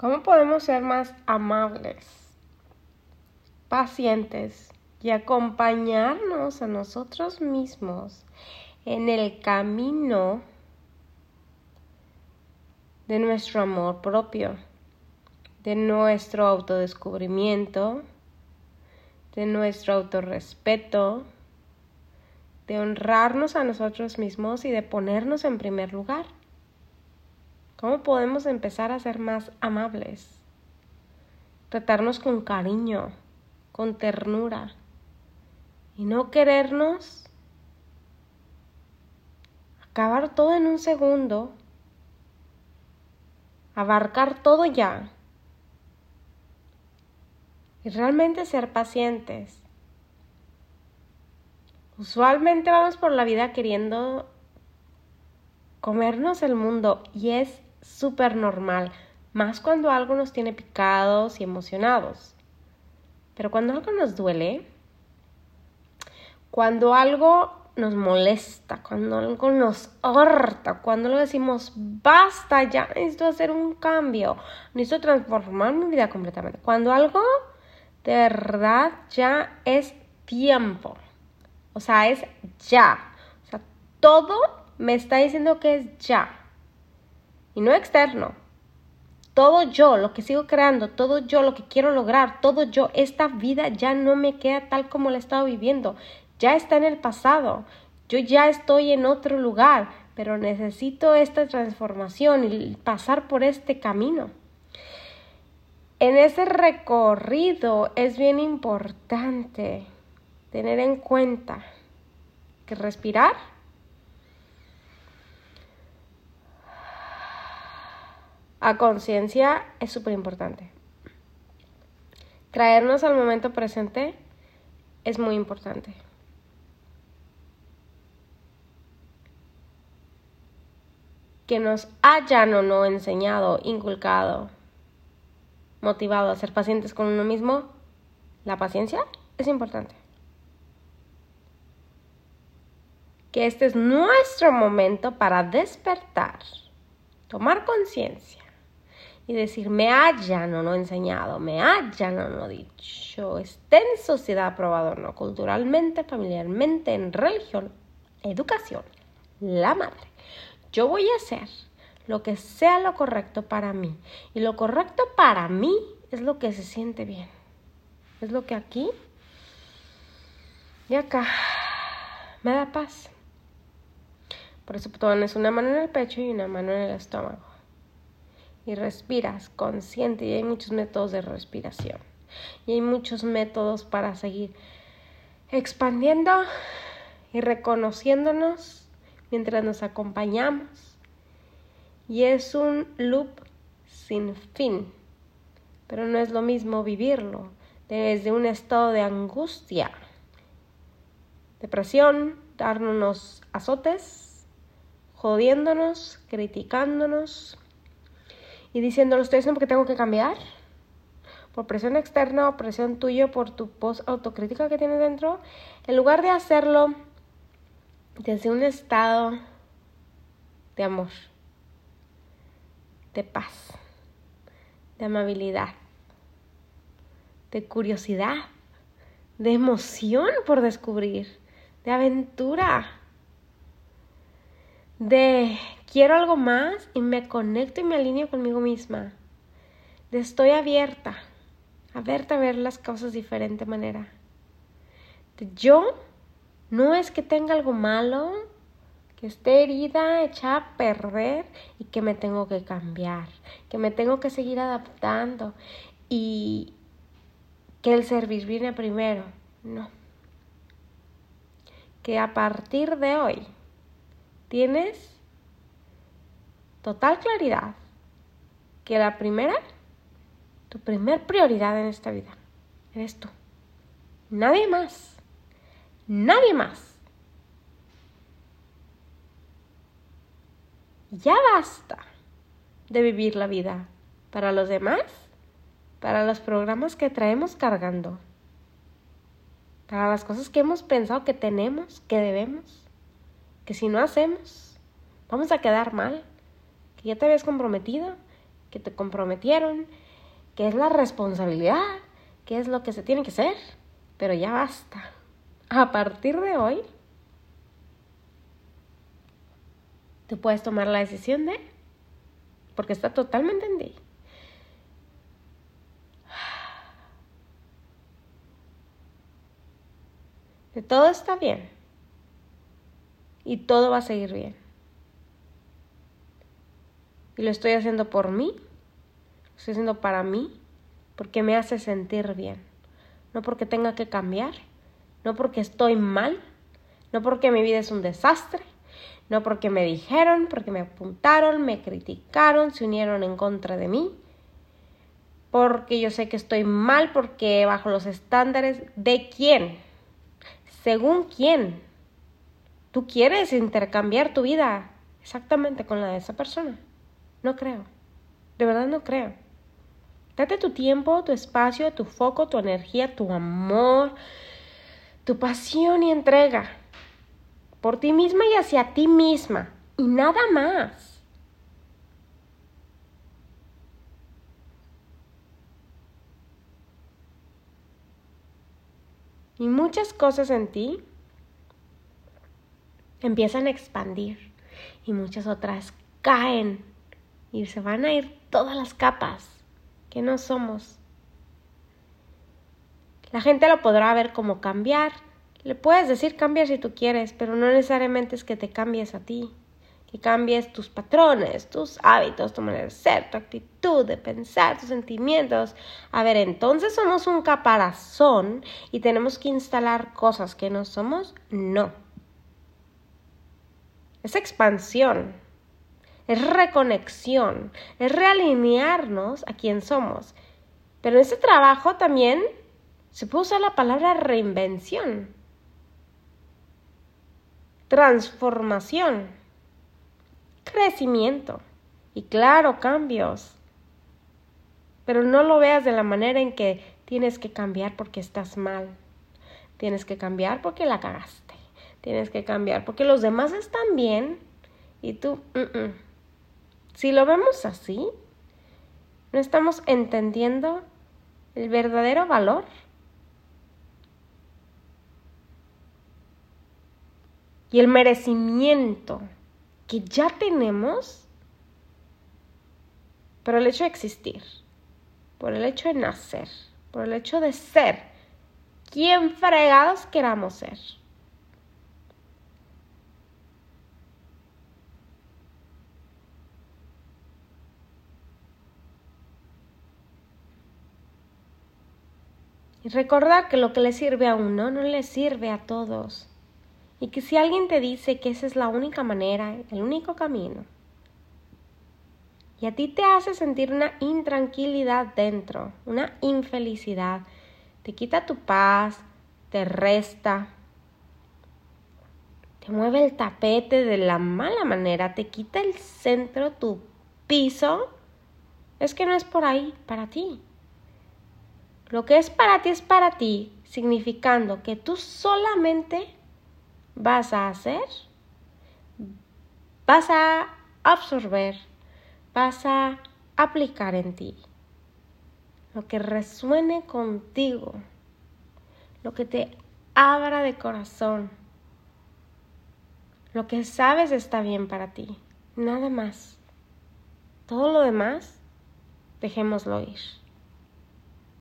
¿Cómo podemos ser más amables, pacientes y acompañarnos a nosotros mismos en el camino de nuestro amor propio, de nuestro autodescubrimiento, de nuestro autorrespeto, de honrarnos a nosotros mismos y de ponernos en primer lugar? ¿Cómo podemos empezar a ser más amables? Tratarnos con cariño, con ternura y no querernos acabar todo en un segundo, abarcar todo ya y realmente ser pacientes. Usualmente vamos por la vida queriendo comernos el mundo y es súper normal, más cuando algo nos tiene picados y emocionados. Pero cuando algo nos duele, cuando algo nos molesta, cuando algo nos horta, cuando lo decimos, basta, ya necesito hacer un cambio, necesito transformar mi vida completamente. Cuando algo de verdad ya es tiempo, o sea, es ya. O sea, todo me está diciendo que es ya y no externo. Todo yo, lo que sigo creando, todo yo, lo que quiero lograr, todo yo, esta vida ya no me queda tal como la he estado viviendo, ya está en el pasado, yo ya estoy en otro lugar, pero necesito esta transformación y pasar por este camino. En ese recorrido es bien importante tener en cuenta que respirar a conciencia es súper importante. Traernos al momento presente es muy importante. Que nos hayan o no enseñado, inculcado, motivado a ser pacientes con uno mismo, la paciencia es importante. Que este es nuestro momento para despertar, tomar conciencia y decir, me hayan o no enseñado, me hayan o no dicho, esté en sociedad aprobado o no, culturalmente, familiarmente, en religión, educación, la madre. Yo voy a hacer lo que sea lo correcto para mí. Y lo correcto para mí es lo que se siente bien. Es lo que aquí y acá me da paz. Por eso pones una mano en el pecho y una mano en el estómago y respiras consciente y hay muchos métodos de respiración y hay muchos métodos para seguir expandiendo y reconociéndonos mientras nos acompañamos. Y es un loop sin fin pero no es lo mismo vivirlo desde un estado de angustia depresión darnos azotes jodiéndonos criticándonos y diciendo, lo estoy haciendo porque tengo que cambiar, por presión externa o presión tuya, por tu post autocrítica que tienes dentro, en lugar de hacerlo desde un estado de amor, de paz, de amabilidad, de curiosidad, de emoción por descubrir, de aventura, de quiero algo más y me conecto y me alineo conmigo misma. Estoy abierta, abierta a ver las cosas de diferente manera. Yo no es que tenga algo malo, que esté herida, echada a perder y que me tengo que cambiar, que me tengo que seguir adaptando y que el servir viene primero. No. Que a partir de hoy tienes total claridad que la primera, tu primer prioridad en esta vida, eres tú. Nadie más. Nadie más. Ya basta de vivir la vida para los demás, para los programas que traemos cargando, para las cosas que hemos pensado que tenemos, que debemos que si no hacemos, vamos a quedar mal, que ya te habías comprometido, que te comprometieron, que es la responsabilidad, que es lo que se tiene que hacer, pero ya basta. A partir de hoy, tú puedes tomar la decisión de, porque está totalmente en ti. De todo está bien. Y todo va a seguir bien. Y lo estoy haciendo por mí. Lo estoy haciendo para mí. Porque me hace sentir bien. No porque tenga que cambiar. No porque estoy mal. No porque mi vida es un desastre. No porque me dijeron, porque me apuntaron, me criticaron, se unieron en contra de mí. Porque yo sé que estoy mal, porque bajo los estándares de quién según quién. Tú quieres intercambiar tu vida exactamente con la de esa persona. No creo. De verdad no creo. Date tu tiempo, tu espacio, tu foco, tu energía, tu amor, tu pasión y entrega por ti misma y hacia ti misma. Y nada más. Y muchas cosas en ti empiezan a expandir y muchas otras caen y se van a ir todas las capas que no somos. La gente lo podrá ver como cambiar. Le puedes decir cambiar si tú quieres, pero no necesariamente es que te cambies a ti que cambies tus patrones, tus hábitos, tu manera de ser, tu actitud de pensar, tus sentimientos. A ver, entonces somos un caparazón y tenemos que instalar cosas que no somos. No. Es expansión, es reconexión, es realinearnos a quien somos. Pero en ese trabajo también se puede usar la palabra reinvención, transformación crecimiento y claro, cambios. Pero no lo veas de la manera en que tienes que cambiar porque estás mal. Tienes que cambiar porque la cagaste. Tienes que cambiar porque los demás están bien y tú... Si lo vemos así, no estamos entendiendo el verdadero valor y el merecimiento que ya tenemos, por el hecho de existir, por el hecho de nacer, por el hecho de ser quien fregados queramos ser. Y recordar que lo que le sirve a uno no le sirve a todos. Y que si alguien te dice que esa es la única manera, el único camino, y a ti te hace sentir una intranquilidad dentro, una infelicidad, te quita tu paz, te resta, te mueve el tapete de la mala manera, te quita el centro, tu piso, es que no es por ahí para ti. Lo que es para ti es para ti, significando que tú solamente vas a hacer, vas a absorber, vas a aplicar en ti. Lo que resuene contigo, lo que te abra de corazón, lo que sabes está bien para ti, nada más. Todo lo demás, dejémoslo ir.